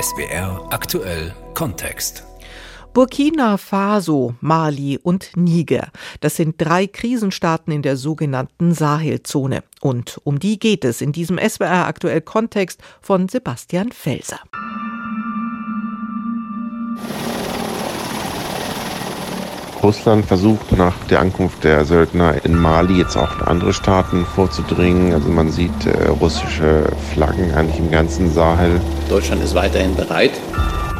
SWR aktuell Kontext. Burkina Faso, Mali und Niger. Das sind drei Krisenstaaten in der sogenannten Sahelzone. Und um die geht es in diesem SWR aktuell Kontext von Sebastian Felser. Russland versucht nach der Ankunft der Söldner in Mali jetzt auch in andere Staaten vorzudringen. Also man sieht äh, russische Flaggen eigentlich im ganzen Sahel. Deutschland ist weiterhin bereit,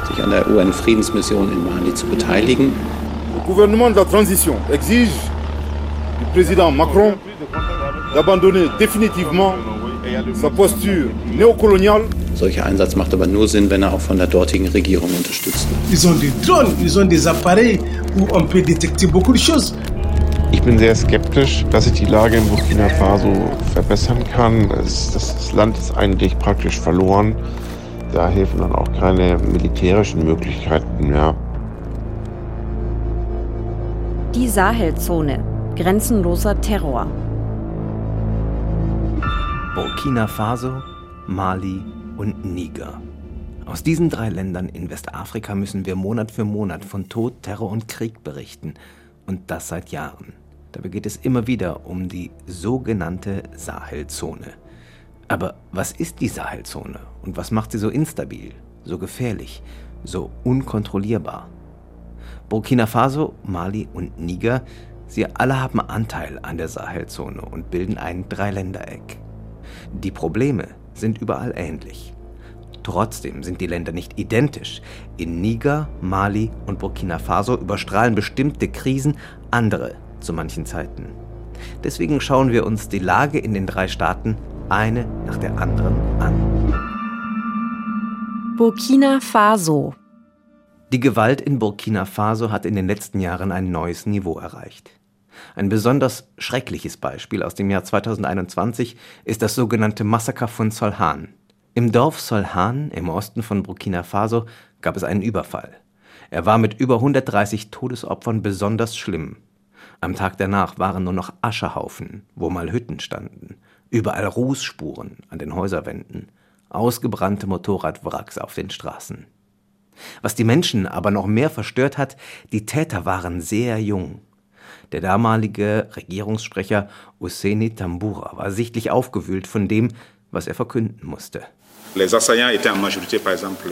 sich an der UN-Friedensmission in Mali zu beteiligen. Le gouvernement de la transition exige du président Macron d'abandonner définitivement sa posture néocoloniale Solcher Einsatz macht aber nur Sinn, wenn er auch von der dortigen Regierung unterstützt wird. Ils ont des drones, ils ont des appareils où on peut détecter beaucoup de choses. Ich bin sehr skeptisch, dass sich die Lage in Burkina Faso verbessern kann. Das Land ist eigentlich praktisch verloren. Da helfen dann auch keine militärischen Möglichkeiten mehr. Die Sahelzone. Grenzenloser Terror. Burkina Faso, Mali und Niger. Aus diesen drei Ländern in Westafrika müssen wir Monat für Monat von Tod, Terror und Krieg berichten. Und das seit Jahren. Dabei geht es immer wieder um die sogenannte Sahelzone. Aber was ist die Sahelzone und was macht sie so instabil, so gefährlich, so unkontrollierbar? Burkina Faso, Mali und Niger, sie alle haben Anteil an der Sahelzone und bilden ein Dreiländereck. Die Probleme sind überall ähnlich. Trotzdem sind die Länder nicht identisch. In Niger, Mali und Burkina Faso überstrahlen bestimmte Krisen andere zu manchen Zeiten. Deswegen schauen wir uns die Lage in den drei Staaten eine nach der anderen an. Burkina Faso. Die Gewalt in Burkina Faso hat in den letzten Jahren ein neues Niveau erreicht. Ein besonders schreckliches Beispiel aus dem Jahr 2021 ist das sogenannte Massaker von Solhan. Im Dorf Solhan im Osten von Burkina Faso gab es einen Überfall. Er war mit über 130 Todesopfern besonders schlimm. Am Tag danach waren nur noch Aschehaufen, wo mal Hütten standen, überall Rußspuren an den Häuserwänden, ausgebrannte Motorradwracks auf den Straßen. Was die Menschen aber noch mehr verstört hat, die Täter waren sehr jung. Der damalige Regierungssprecher Husseini Tambura war sichtlich aufgewühlt von dem, was er verkünden musste.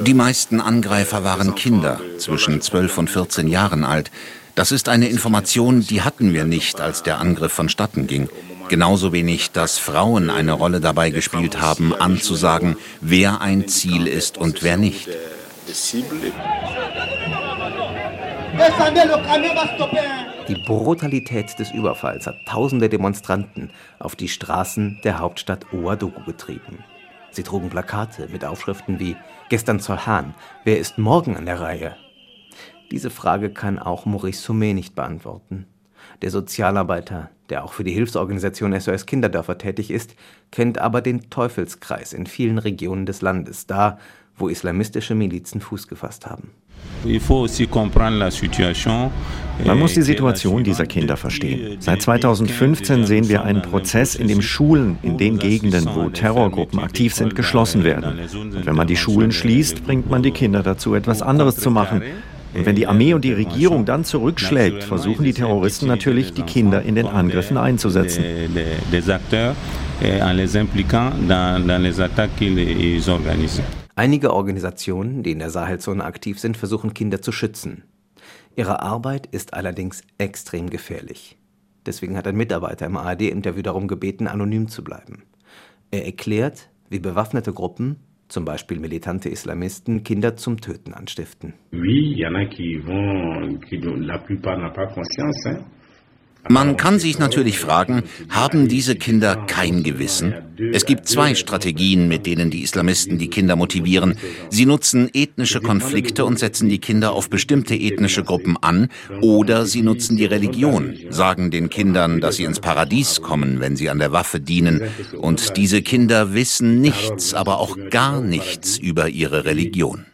Die meisten Angreifer waren Kinder zwischen 12 und 14 Jahren alt. Das ist eine Information, die hatten wir nicht, als der Angriff vonstatten ging. Genauso wenig, dass Frauen eine Rolle dabei gespielt haben, anzusagen, wer ein Ziel ist und wer nicht. Die Brutalität des Überfalls hat tausende Demonstranten auf die Straßen der Hauptstadt Ouagadougou getrieben. Sie trugen Plakate mit Aufschriften wie Gestern Solhan, wer ist morgen an der Reihe? Diese Frage kann auch Maurice Soumet nicht beantworten. Der Sozialarbeiter, der auch für die Hilfsorganisation SOS Kinderdörfer tätig ist, kennt aber den Teufelskreis in vielen Regionen des Landes, da, wo islamistische Milizen Fuß gefasst haben. Man muss die Situation dieser Kinder verstehen. Seit 2015 sehen wir einen Prozess, in dem Schulen in den Gegenden, wo Terrorgruppen aktiv sind, geschlossen werden. Und wenn man die Schulen schließt, bringt man die Kinder dazu, etwas anderes zu machen. Und wenn die Armee und die Regierung dann zurückschlägt, versuchen die Terroristen natürlich, die Kinder in den Angriffen einzusetzen. Einige Organisationen, die in der Sahelzone aktiv sind, versuchen Kinder zu schützen. Ihre Arbeit ist allerdings extrem gefährlich. Deswegen hat ein Mitarbeiter im ARD-Interview darum gebeten, anonym zu bleiben. Er erklärt, wie bewaffnete Gruppen, zum Beispiel militante Islamisten, Kinder zum Töten anstiften. Man kann sich natürlich fragen, haben diese Kinder kein Gewissen? Es gibt zwei Strategien, mit denen die Islamisten die Kinder motivieren. Sie nutzen ethnische Konflikte und setzen die Kinder auf bestimmte ethnische Gruppen an, oder sie nutzen die Religion, sagen den Kindern, dass sie ins Paradies kommen, wenn sie an der Waffe dienen. Und diese Kinder wissen nichts, aber auch gar nichts über ihre Religion.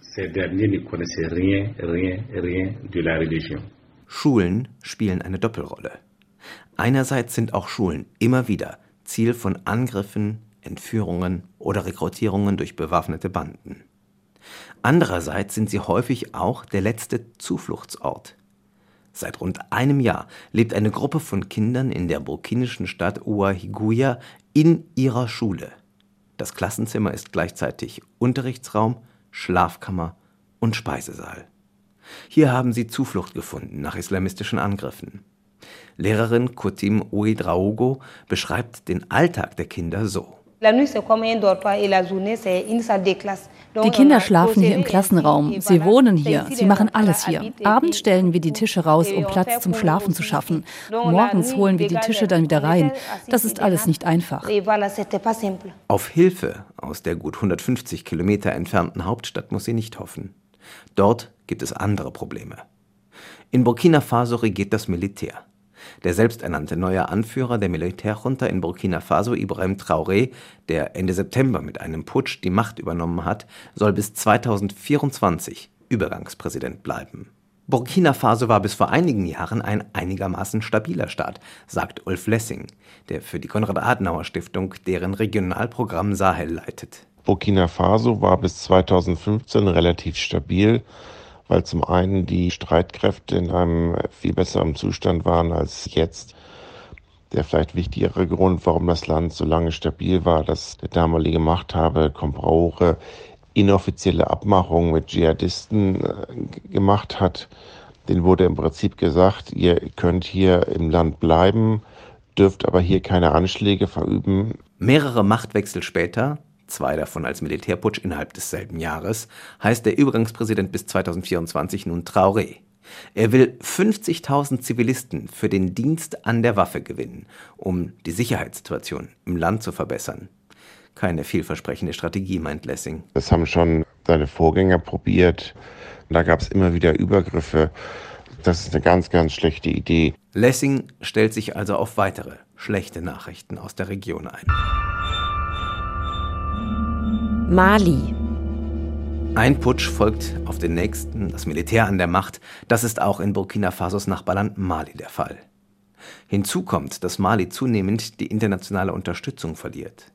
Schulen spielen eine Doppelrolle. Einerseits sind auch Schulen immer wieder Ziel von Angriffen, Entführungen oder Rekrutierungen durch bewaffnete Banden. Andererseits sind sie häufig auch der letzte Zufluchtsort. Seit rund einem Jahr lebt eine Gruppe von Kindern in der burkinischen Stadt Ouahigouya in ihrer Schule. Das Klassenzimmer ist gleichzeitig Unterrichtsraum, Schlafkammer und Speisesaal. Hier haben sie Zuflucht gefunden nach islamistischen Angriffen. Lehrerin Kutim Ouedraogo beschreibt den Alltag der Kinder so. Die Kinder schlafen hier im Klassenraum. Sie wohnen hier. Sie machen alles hier. Abends stellen wir die Tische raus, um Platz zum Schlafen zu schaffen. Morgens holen wir die Tische dann wieder rein. Das ist alles nicht einfach. Auf Hilfe aus der gut 150 Kilometer entfernten Hauptstadt muss sie nicht hoffen. Dort gibt es andere Probleme. In Burkina Faso regiert das Militär. Der selbsternannte neue Anführer der Militärjunta in Burkina Faso, Ibrahim Traoré, der Ende September mit einem Putsch die Macht übernommen hat, soll bis 2024 Übergangspräsident bleiben. Burkina Faso war bis vor einigen Jahren ein einigermaßen stabiler Staat, sagt Ulf Lessing, der für die Konrad-Adenauer-Stiftung deren Regionalprogramm Sahel leitet. Burkina Faso war bis 2015 relativ stabil weil zum einen die Streitkräfte in einem viel besseren Zustand waren als jetzt. Der vielleicht wichtigere Grund, warum das Land so lange stabil war, dass der damalige Machthaber Compaore inoffizielle Abmachungen mit Dschihadisten äh, gemacht hat. Den wurde im Prinzip gesagt, ihr könnt hier im Land bleiben, dürft aber hier keine Anschläge verüben. Mehrere Machtwechsel später zwei davon als Militärputsch innerhalb desselben Jahres, heißt der Übergangspräsident bis 2024 nun Traoré. Er will 50.000 Zivilisten für den Dienst an der Waffe gewinnen, um die Sicherheitssituation im Land zu verbessern. Keine vielversprechende Strategie, meint Lessing. Das haben schon seine Vorgänger probiert. Da gab es immer wieder Übergriffe. Das ist eine ganz, ganz schlechte Idee. Lessing stellt sich also auf weitere schlechte Nachrichten aus der Region ein. Mali. Ein Putsch folgt auf den nächsten, das Militär an der Macht. Das ist auch in Burkina Fasos Nachbarland Mali der Fall. Hinzu kommt, dass Mali zunehmend die internationale Unterstützung verliert.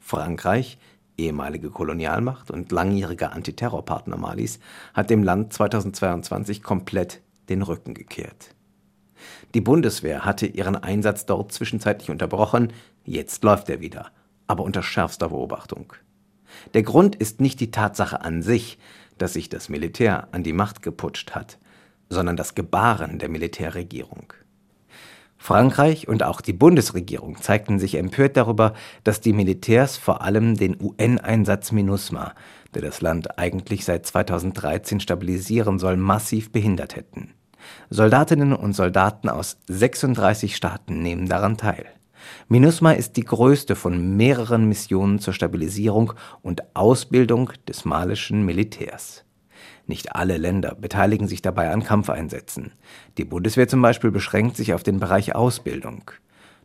Frankreich, ehemalige Kolonialmacht und langjähriger Antiterrorpartner Malis, hat dem Land 2022 komplett den Rücken gekehrt. Die Bundeswehr hatte ihren Einsatz dort zwischenzeitlich unterbrochen, jetzt läuft er wieder, aber unter schärfster Beobachtung. Der Grund ist nicht die Tatsache an sich, dass sich das Militär an die Macht geputscht hat, sondern das Gebaren der Militärregierung. Frankreich und auch die Bundesregierung zeigten sich empört darüber, dass die Militärs vor allem den UN-Einsatz MINUSMA, der das Land eigentlich seit 2013 stabilisieren soll, massiv behindert hätten. Soldatinnen und Soldaten aus 36 Staaten nehmen daran teil. MINUSMA ist die größte von mehreren Missionen zur Stabilisierung und Ausbildung des malischen Militärs. Nicht alle Länder beteiligen sich dabei an Kampfeinsätzen. Die Bundeswehr zum Beispiel beschränkt sich auf den Bereich Ausbildung.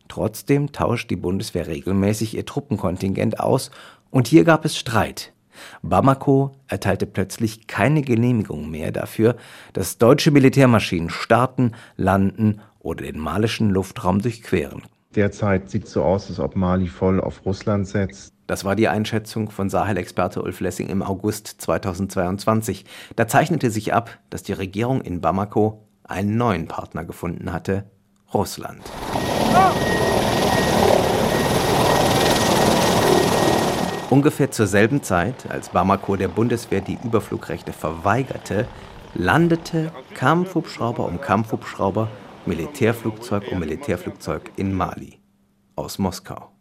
Trotzdem tauscht die Bundeswehr regelmäßig ihr Truppenkontingent aus und hier gab es Streit. Bamako erteilte plötzlich keine Genehmigung mehr dafür, dass deutsche Militärmaschinen starten, landen oder den malischen Luftraum durchqueren Derzeit sieht es so aus, als ob Mali voll auf Russland setzt. Das war die Einschätzung von Sahel-Experte Ulf Lessing im August 2022. Da zeichnete sich ab, dass die Regierung in Bamako einen neuen Partner gefunden hatte, Russland. Ungefähr zur selben Zeit, als Bamako der Bundeswehr die Überflugrechte verweigerte, landete Kampfhubschrauber um Kampfhubschrauber Militärflugzeug um Militärflugzeug in Mali aus Moskau.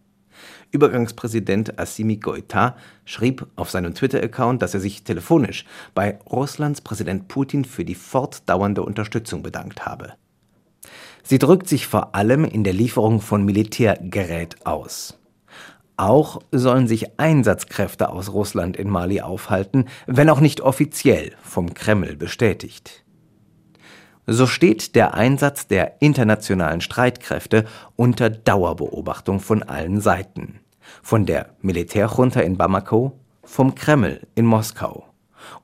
Übergangspräsident Assimi Goïta schrieb auf seinem Twitter-Account, dass er sich telefonisch bei Russlands Präsident Putin für die fortdauernde Unterstützung bedankt habe. Sie drückt sich vor allem in der Lieferung von Militärgerät aus. Auch sollen sich Einsatzkräfte aus Russland in Mali aufhalten, wenn auch nicht offiziell vom Kreml bestätigt. So steht der Einsatz der internationalen Streitkräfte unter Dauerbeobachtung von allen Seiten. Von der Militärjunta in Bamako, vom Kreml in Moskau.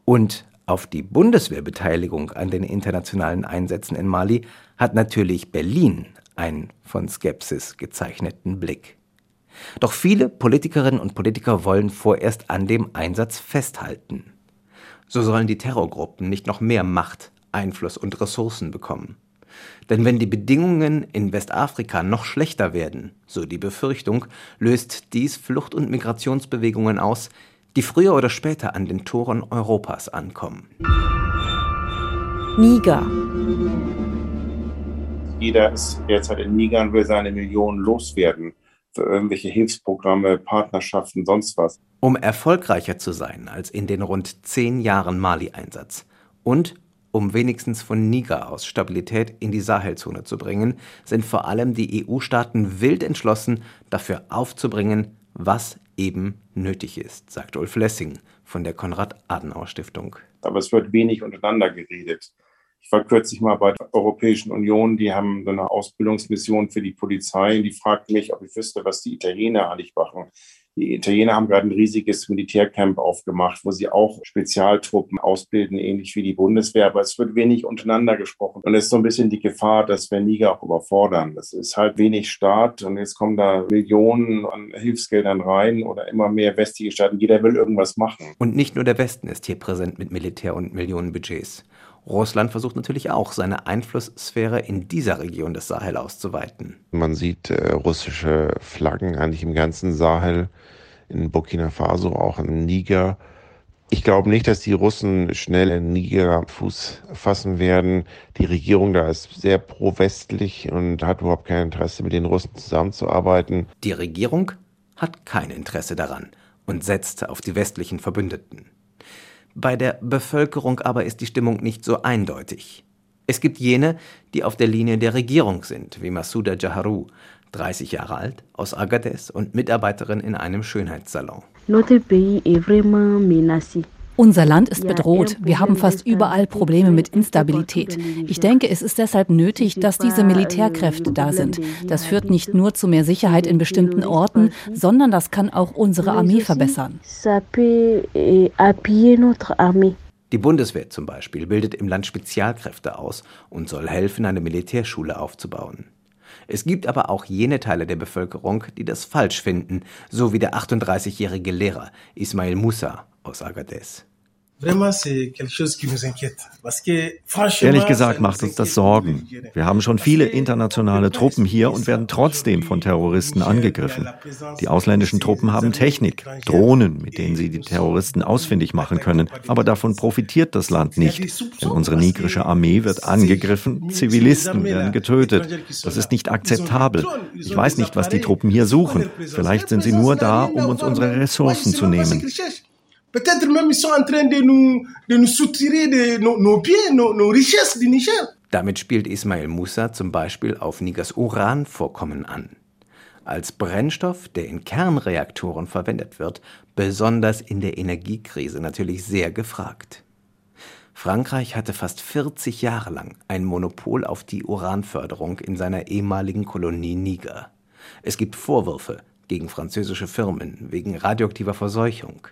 Und auf die Bundeswehrbeteiligung an den internationalen Einsätzen in Mali hat natürlich Berlin einen von Skepsis gezeichneten Blick. Doch viele Politikerinnen und Politiker wollen vorerst an dem Einsatz festhalten. So sollen die Terrorgruppen nicht noch mehr Macht, Einfluss und Ressourcen bekommen. Denn wenn die Bedingungen in Westafrika noch schlechter werden, so die Befürchtung, löst dies Flucht- und Migrationsbewegungen aus, die früher oder später an den Toren Europas ankommen. Niger. Jeder ist derzeit in Niger und will seine Millionen loswerden für irgendwelche Hilfsprogramme, Partnerschaften, sonst was. Um erfolgreicher zu sein als in den rund zehn Jahren Mali-Einsatz und um wenigstens von Niger aus Stabilität in die Sahelzone zu bringen, sind vor allem die EU-Staaten wild entschlossen, dafür aufzubringen, was eben nötig ist, sagt Ulf Lessing von der Konrad-Adenauer-Stiftung. Aber es wird wenig untereinander geredet. Ich war kürzlich mal bei der Europäischen Union, die haben so eine Ausbildungsmission für die Polizei. Die fragten mich, ob ich wüsste, was die Italiener eigentlich machen. Die Italiener haben gerade ein riesiges Militärcamp aufgemacht, wo sie auch Spezialtruppen ausbilden, ähnlich wie die Bundeswehr. Aber es wird wenig untereinander gesprochen. Und es ist so ein bisschen die Gefahr, dass wir Niger auch überfordern. Das ist halt wenig Staat und jetzt kommen da Millionen an Hilfsgeldern rein oder immer mehr westliche Staaten. Jeder will irgendwas machen. Und nicht nur der Westen ist hier präsent mit Militär und Millionenbudgets. Russland versucht natürlich auch, seine Einflusssphäre in dieser Region des Sahel auszuweiten. Man sieht äh, russische Flaggen eigentlich im ganzen Sahel, in Burkina Faso, auch in Niger. Ich glaube nicht, dass die Russen schnell in Niger Fuß fassen werden. Die Regierung da ist sehr pro-westlich und hat überhaupt kein Interesse, mit den Russen zusammenzuarbeiten. Die Regierung hat kein Interesse daran und setzt auf die westlichen Verbündeten. Bei der Bevölkerung aber ist die Stimmung nicht so eindeutig. Es gibt jene, die auf der Linie der Regierung sind, wie Masuda Jaharu, 30 Jahre alt, aus Agadez und Mitarbeiterin in einem Schönheitssalon. Notre pays est vraiment menacé. Unser Land ist bedroht. Wir haben fast überall Probleme mit Instabilität. Ich denke, es ist deshalb nötig, dass diese Militärkräfte da sind. Das führt nicht nur zu mehr Sicherheit in bestimmten Orten, sondern das kann auch unsere Armee verbessern. Die Bundeswehr zum Beispiel bildet im Land Spezialkräfte aus und soll helfen, eine Militärschule aufzubauen. Es gibt aber auch jene Teile der Bevölkerung, die das falsch finden, so wie der 38-jährige Lehrer Ismail Musa aus Agadez. Ehrlich gesagt macht uns das Sorgen. Wir haben schon viele internationale Truppen hier und werden trotzdem von Terroristen angegriffen. Die ausländischen Truppen haben Technik, Drohnen, mit denen sie die Terroristen ausfindig machen können. Aber davon profitiert das Land nicht. Denn unsere nigrische Armee wird angegriffen, Zivilisten werden getötet. Das ist nicht akzeptabel. Ich weiß nicht, was die Truppen hier suchen. Vielleicht sind sie nur da, um uns unsere Ressourcen zu nehmen. Peut-être même ils sont en train de nous, de nous soutirer de nos, nos biens, nos, nos richesses du Niger. Damit spielt Ismail Musa zum Beispiel auf Nigers Uranvorkommen an. Als Brennstoff, der in Kernreaktoren verwendet wird, besonders in der Energiekrise natürlich sehr gefragt. Frankreich hatte fast 40 Jahre lang ein Monopol auf die Uranförderung in seiner ehemaligen Kolonie Niger. Es gibt Vorwürfe gegen französische Firmen wegen radioaktiver Verseuchung.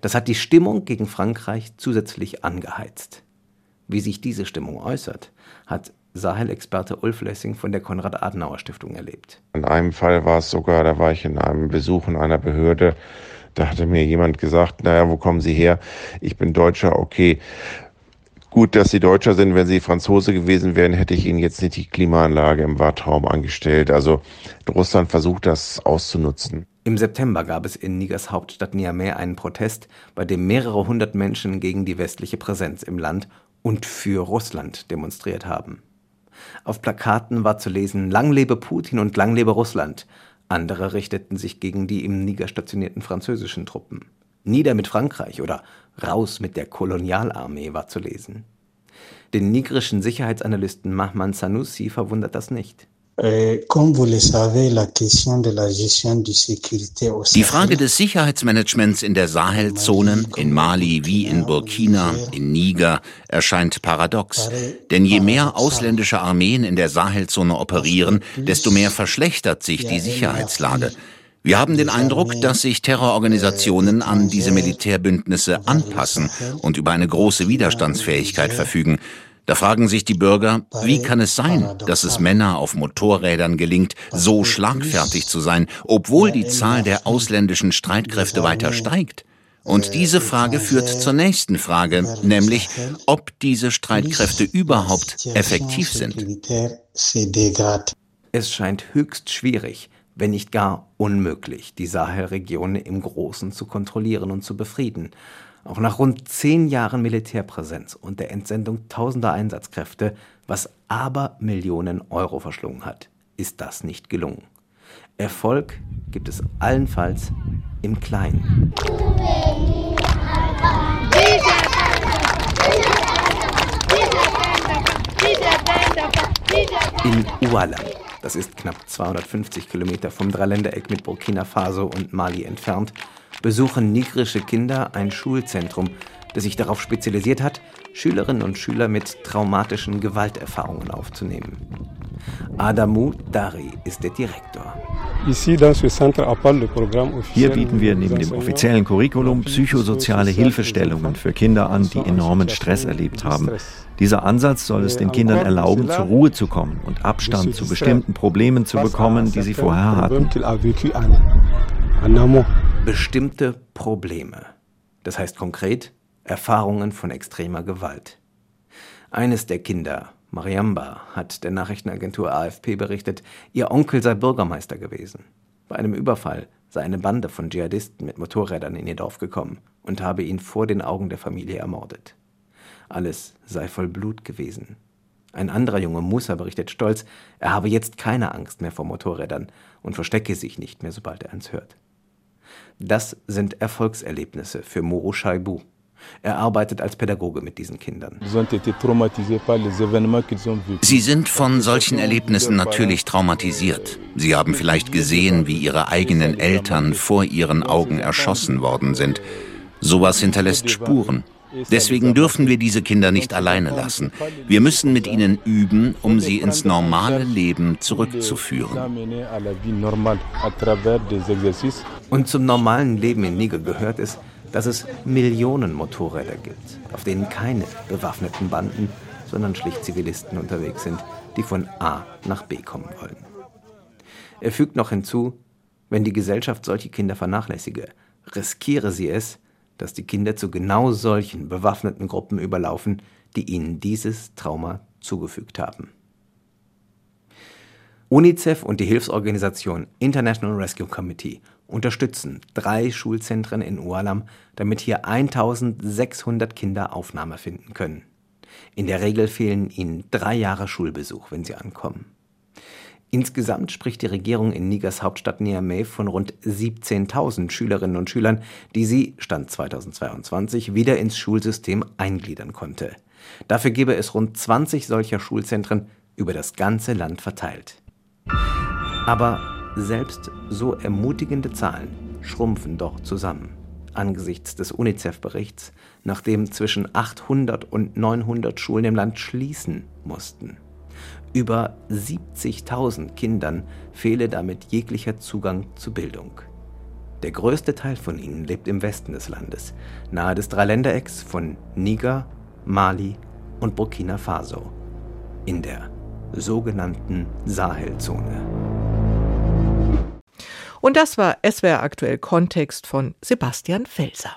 Das hat die Stimmung gegen Frankreich zusätzlich angeheizt. Wie sich diese Stimmung äußert, hat Sahel-Experte Ulf Lessing von der Konrad-Adenauer-Stiftung erlebt. In einem Fall war es sogar, da war ich in einem Besuch in einer Behörde, da hatte mir jemand gesagt, naja, wo kommen Sie her? Ich bin Deutscher, okay. Gut, dass Sie Deutscher sind. Wenn Sie Franzose gewesen wären, hätte ich Ihnen jetzt nicht die Klimaanlage im Wartraum angestellt. Also Russland versucht das auszunutzen. Im September gab es in Nigers Hauptstadt Niamey einen Protest, bei dem mehrere hundert Menschen gegen die westliche Präsenz im Land und für Russland demonstriert haben. Auf Plakaten war zu lesen Lang lebe Putin und lang lebe Russland. Andere richteten sich gegen die im Niger stationierten französischen Truppen. Nieder mit Frankreich oder Raus mit der Kolonialarmee war zu lesen. Den nigerischen Sicherheitsanalysten Mahman Sanusi verwundert das nicht. Die Frage des Sicherheitsmanagements in der Sahelzone, in Mali wie in Burkina, in Niger, erscheint paradox. Denn je mehr ausländische Armeen in der Sahelzone operieren, desto mehr verschlechtert sich die Sicherheitslage. Wir haben den Eindruck, dass sich Terrororganisationen an diese Militärbündnisse anpassen und über eine große Widerstandsfähigkeit verfügen. Da fragen sich die Bürger, wie kann es sein, dass es Männer auf Motorrädern gelingt, so schlagfertig zu sein, obwohl die Zahl der ausländischen Streitkräfte weiter steigt? Und diese Frage führt zur nächsten Frage, nämlich ob diese Streitkräfte überhaupt effektiv sind. Es scheint höchst schwierig, wenn nicht gar unmöglich, die Sahelregion im Großen zu kontrollieren und zu befrieden. Auch nach rund zehn Jahren Militärpräsenz und der Entsendung tausender Einsatzkräfte, was aber Millionen Euro verschlungen hat, ist das nicht gelungen. Erfolg gibt es allenfalls im Kleinen. In Ualam, das ist knapp 250 Kilometer vom Dreiländereck mit Burkina Faso und Mali entfernt, besuchen nigrische Kinder ein Schulzentrum, das sich darauf spezialisiert hat, Schülerinnen und Schüler mit traumatischen Gewalterfahrungen aufzunehmen. Adamou Dari ist der Direktor. Hier bieten wir neben dem offiziellen Curriculum psychosoziale Hilfestellungen für Kinder an, die enormen Stress erlebt haben. Dieser Ansatz soll es den Kindern erlauben, zur Ruhe zu kommen und Abstand zu bestimmten Problemen zu bekommen, die sie vorher hatten. Bestimmte Probleme. Das heißt konkret Erfahrungen von extremer Gewalt. Eines der Kinder, Mariamba, hat der Nachrichtenagentur AFP berichtet, ihr Onkel sei Bürgermeister gewesen. Bei einem Überfall sei eine Bande von Dschihadisten mit Motorrädern in ihr Dorf gekommen und habe ihn vor den Augen der Familie ermordet. Alles sei voll Blut gewesen. Ein anderer Junge, Musa, berichtet stolz, er habe jetzt keine Angst mehr vor Motorrädern und verstecke sich nicht mehr, sobald er eins hört. Das sind Erfolgserlebnisse für Moro Shaibu, er arbeitet als Pädagoge mit diesen Kindern. Sie sind von solchen Erlebnissen natürlich traumatisiert. Sie haben vielleicht gesehen, wie ihre eigenen Eltern vor ihren Augen erschossen worden sind. Sowas hinterlässt Spuren. Deswegen dürfen wir diese Kinder nicht alleine lassen. Wir müssen mit ihnen üben, um sie ins normale Leben zurückzuführen. Und zum normalen Leben in Niger gehört es, dass es Millionen Motorräder gibt, auf denen keine bewaffneten Banden, sondern schlicht Zivilisten unterwegs sind, die von A nach B kommen wollen. Er fügt noch hinzu, wenn die Gesellschaft solche Kinder vernachlässige, riskiere sie es, dass die Kinder zu genau solchen bewaffneten Gruppen überlaufen, die ihnen dieses Trauma zugefügt haben. UNICEF und die Hilfsorganisation International Rescue Committee unterstützen drei Schulzentren in Ualam, damit hier 1600 Kinder Aufnahme finden können. In der Regel fehlen ihnen drei Jahre Schulbesuch, wenn sie ankommen. Insgesamt spricht die Regierung in Nigers Hauptstadt Niamey von rund 17.000 Schülerinnen und Schülern, die sie, Stand 2022, wieder ins Schulsystem eingliedern konnte. Dafür gebe es rund 20 solcher Schulzentren über das ganze Land verteilt. Aber selbst so ermutigende Zahlen schrumpfen doch zusammen angesichts des UNICEF-Berichts, nachdem zwischen 800 und 900 Schulen im Land schließen mussten. Über 70.000 Kindern fehle damit jeglicher Zugang zu Bildung. Der größte Teil von ihnen lebt im Westen des Landes, nahe des Dreiländerecks von Niger, Mali und Burkina Faso, in der sogenannten Sahelzone. Und das war SWR aktuell Kontext von Sebastian Felser.